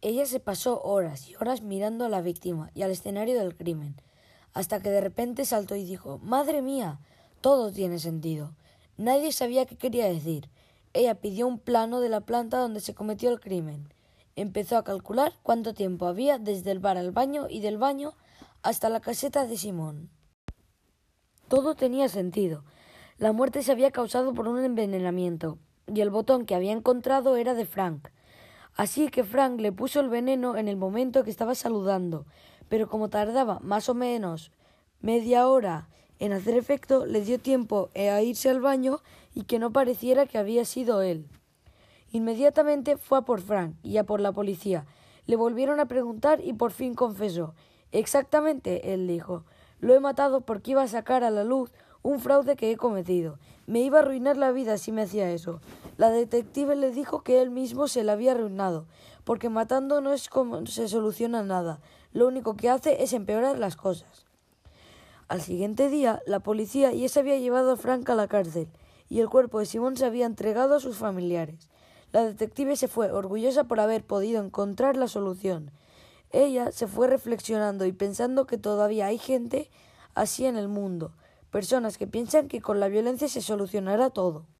Ella se pasó horas y horas mirando a la víctima y al escenario del crimen, hasta que de repente saltó y dijo Madre mía. Todo tiene sentido. Nadie sabía qué quería decir. Ella pidió un plano de la planta donde se cometió el crimen. Empezó a calcular cuánto tiempo había desde el bar al baño y del baño hasta la caseta de Simón. Todo tenía sentido. La muerte se había causado por un envenenamiento, y el botón que había encontrado era de Frank. Así que Frank le puso el veneno en el momento que estaba saludando, pero como tardaba más o menos media hora en hacer efecto, le dio tiempo a irse al baño y que no pareciera que había sido él. Inmediatamente fue a por Frank y a por la policía. Le volvieron a preguntar y por fin confesó. Exactamente, él dijo. Lo he matado porque iba a sacar a la luz un fraude que he cometido. Me iba a arruinar la vida si me hacía eso. La detective le dijo que él mismo se la había arruinado, porque matando no es como se soluciona nada. Lo único que hace es empeorar las cosas. Al siguiente día, la policía ya se había llevado a Frank a la cárcel, y el cuerpo de Simón se había entregado a sus familiares. La detective se fue, orgullosa por haber podido encontrar la solución. Ella se fue reflexionando y pensando que todavía hay gente así en el mundo, personas que piensan que con la violencia se solucionará todo.